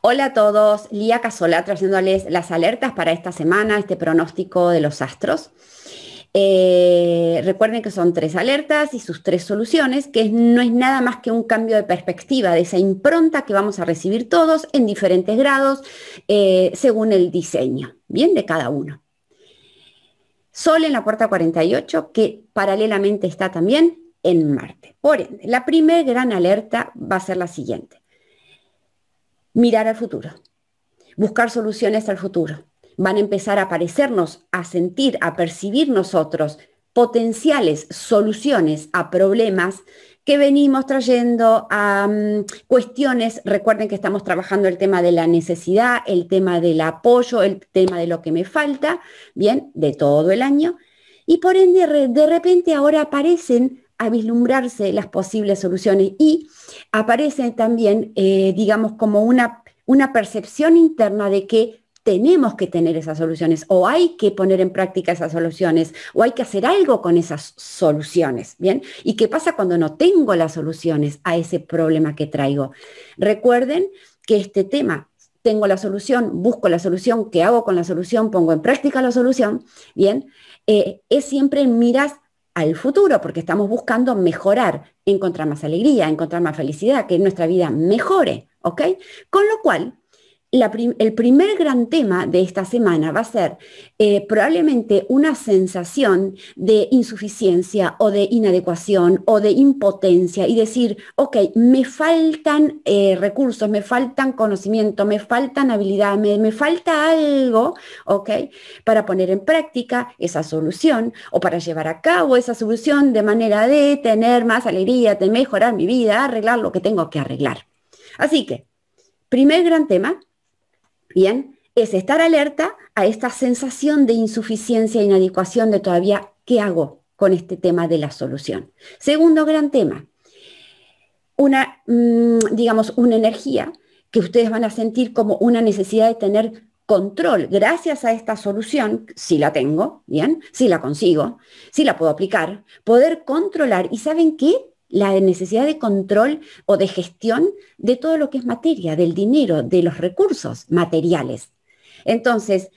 Hola a todos, Lía Casola trayéndoles las alertas para esta semana, este pronóstico de los astros. Eh, recuerden que son tres alertas y sus tres soluciones, que no es nada más que un cambio de perspectiva de esa impronta que vamos a recibir todos en diferentes grados eh, según el diseño, bien, de cada uno. Sol en la puerta 48, que paralelamente está también en Marte. Por ende, la primera gran alerta va a ser la siguiente. Mirar al futuro, buscar soluciones al futuro. Van a empezar a aparecernos, a sentir, a percibir nosotros potenciales soluciones a problemas que venimos trayendo a mm, cuestiones, recuerden que estamos trabajando el tema de la necesidad, el tema del apoyo, el tema de lo que me falta, bien, de todo el año, y por ende de repente ahora aparecen a vislumbrarse las posibles soluciones y aparecen también, eh, digamos, como una, una percepción interna de que tenemos que tener esas soluciones o hay que poner en práctica esas soluciones o hay que hacer algo con esas soluciones, ¿bien? ¿Y qué pasa cuando no tengo las soluciones a ese problema que traigo? Recuerden que este tema, tengo la solución, busco la solución, ¿qué hago con la solución? Pongo en práctica la solución, ¿bien? Eh, es siempre miras al futuro, porque estamos buscando mejorar, encontrar más alegría, encontrar más felicidad, que nuestra vida mejore, ¿ok? Con lo cual, el primer gran tema de esta semana va a ser eh, probablemente una sensación de insuficiencia o de inadecuación o de impotencia y decir, ok, me faltan eh, recursos, me faltan conocimiento, me faltan habilidad, me, falta algo, ok, para poner en práctica esa solución o para llevar a cabo esa solución de manera de tener más alegría, de mejorar mi vida, arreglar lo que tengo que arreglar. Así que, primer gran tema, Bien, es estar alerta a esta sensación de insuficiencia e inadecuación de todavía qué hago con este tema de la solución. Segundo gran tema, una, mm, digamos, una energía que ustedes van a sentir como una necesidad de tener control gracias a esta solución, si la tengo, bien, si la consigo, si la puedo aplicar, poder controlar y ¿saben qué? La necesidad de control o de gestión de todo lo que es materia, del dinero, de los recursos materiales. Entonces,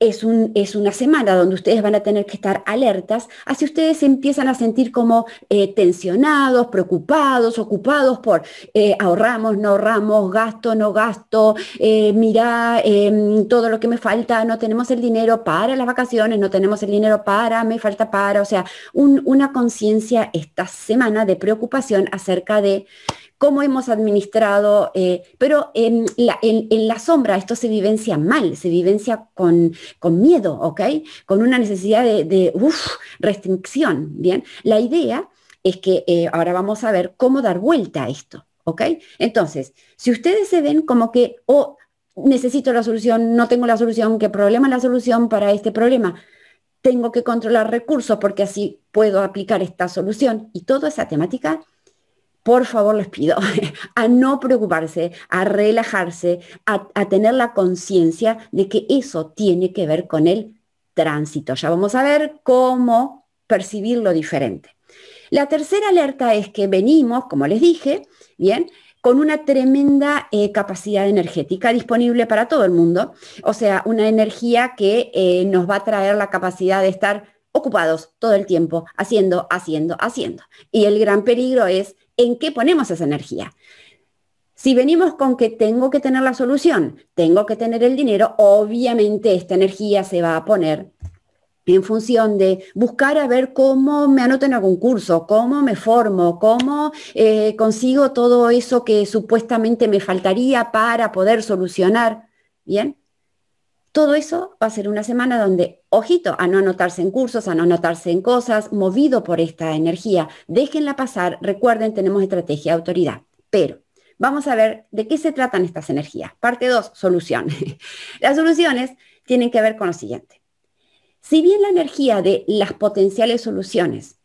es, un, es, una semana donde ustedes van a tener que estar alertas, así ustedes empiezan a sentir como eh, tensionados, preocupados, ocupados por eh, ahorramos, no ahorramos, gasto, no gasto, eh, mira em, todo lo que me falta, no tenemos el dinero para las vacaciones, no tenemos el dinero para, me falta para, o sea, una conciencia esta semana de preocupación acerca de cómo hemos administrado, eh, pero en la, sombra esto se vivencia mal, se vivencia con, con miedo, ¿ok? Con una necesidad de, restricción, ¿bien? La idea es que eh, ahora vamos a ver cómo dar vuelta a esto, ¿ok? Entonces, si ustedes se ven como que, oh, necesito la solución, no tengo la solución, ¿qué problema es la solución para este problema? Tengo que controlar recursos porque así puedo aplicar esta solución y toda esa temática por favor les pido a no preocuparse, a relajarse, a, tener la conciencia de que eso tiene que ver con el tránsito. Ya vamos a ver cómo percibirlo diferente. La tercera alerta es que venimos, como les dije, bien, con una tremenda eh, capacidad energética disponible para todo el mundo, o sea, una energía que eh, nos va a traer la capacidad de estar ocupados todo el tiempo, haciendo, haciendo, haciendo. Y el gran peligro es en qué ponemos esa energía. Si venimos con que tengo que tener la solución, tengo que tener el dinero, obviamente esta energía se va a poner en función de buscar a ver cómo me anoto en algún curso, cómo me formo, cómo eh, consigo todo eso que supuestamente me faltaría para poder solucionar. Bien, todo eso va a ser una semana donde, ojito, a no anotarse en cursos, a no anotarse en cosas, movido por esta energía. Déjenla pasar, recuerden, tenemos estrategia de autoridad. Pero vamos a ver de qué se tratan estas energías. Parte 2, soluciones. Las soluciones tienen que ver con lo siguiente. Si bien la energía de las potenciales soluciones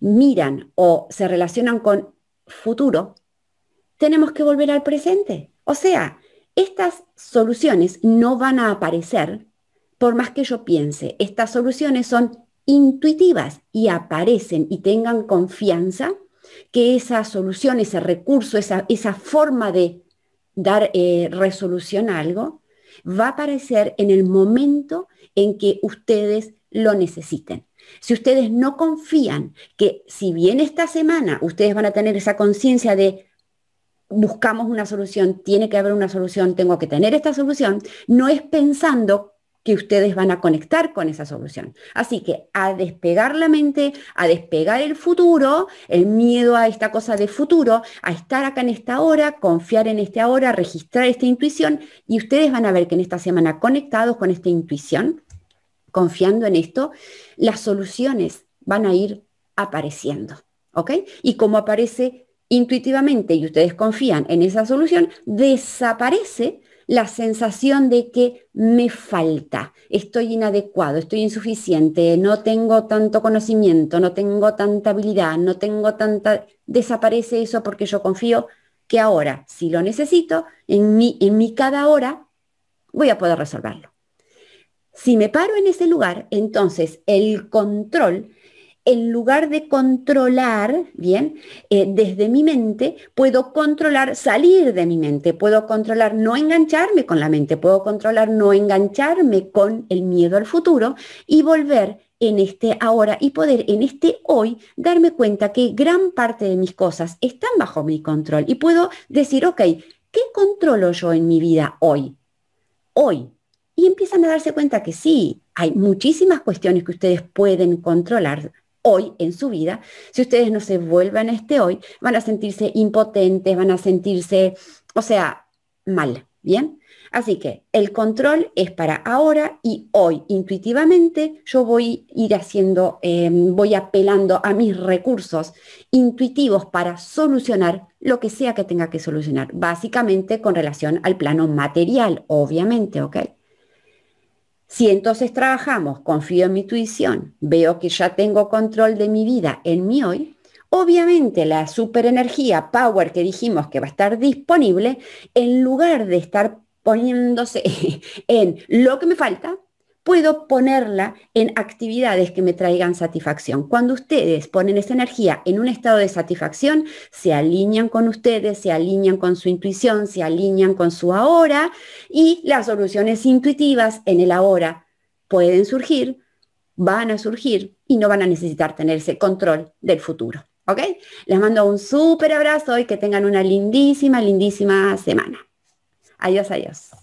miran o se relacionan con futuro, tenemos que volver al presente. O sea, estas soluciones no van a aparecer por más que yo piense. Estas soluciones son intuitivas y aparecen y tengan confianza que esa solución, ese recurso, esa, esa forma de dar eh, resolución a algo, va a aparecer en el momento en que ustedes lo necesiten. Si ustedes no confían que si bien esta semana ustedes van a tener esa conciencia de buscamos una solución, tiene que haber una solución, tengo que tener esta solución, no es pensando que ustedes van a conectar con esa solución. Así que a despegar la mente, a despegar el futuro, el miedo a esta cosa de futuro, a estar acá en esta hora, confiar en este ahora, registrar esta intuición y ustedes van a ver que en esta semana conectados con esta intuición, confiando en esto, las soluciones van a ir apareciendo. ¿Ok? Y como aparece intuitivamente y ustedes confían en esa solución, desaparece la sensación de que me falta, estoy inadecuado, estoy insuficiente, no tengo tanto conocimiento, no tengo tanta habilidad, no tengo tanta... Desaparece eso porque yo confío que ahora, si lo necesito, en mi, en mi cada hora, voy a poder resolverlo. Si me paro en ese lugar, entonces el control en lugar de controlar, bien, eh, desde mi mente, puedo controlar salir de mi mente, puedo controlar no engancharme con la mente, puedo controlar no engancharme con el miedo al futuro y volver en este ahora y poder en este hoy darme cuenta que gran parte de mis cosas están bajo mi control y puedo decir, ok, ¿qué controlo yo en mi vida hoy? Hoy. Y empiezan a darse cuenta que sí, hay muchísimas cuestiones que ustedes pueden controlar hoy en su vida, si ustedes no se vuelven a este hoy, van a sentirse impotentes, van a sentirse, o sea, mal, ¿bien? Así que el control es para ahora y hoy, intuitivamente, yo voy a ir haciendo, em, voy apelando a mis recursos intuitivos para solucionar lo que sea que tenga que solucionar, básicamente con relación al plano material, obviamente, ¿ok? Si entonces trabajamos, confío en mi intuición, veo que ya tengo control de mi vida en mi hoy, obviamente la superenergía, power que dijimos que va a estar disponible, en lugar de estar poniéndose en lo que me falta, puedo ponerla en actividades que me traigan satisfacción. Cuando ustedes ponen esa energía en un estado de satisfacción, se alinean con ustedes, se alinean con su intuición, se alinean con su ahora y las soluciones intuitivas en el ahora pueden surgir, van a surgir y no van a necesitar tener ese control del futuro. ¿Ok? Les mando un súper abrazo y que tengan una lindísima, lindísima semana. Adiós, adiós.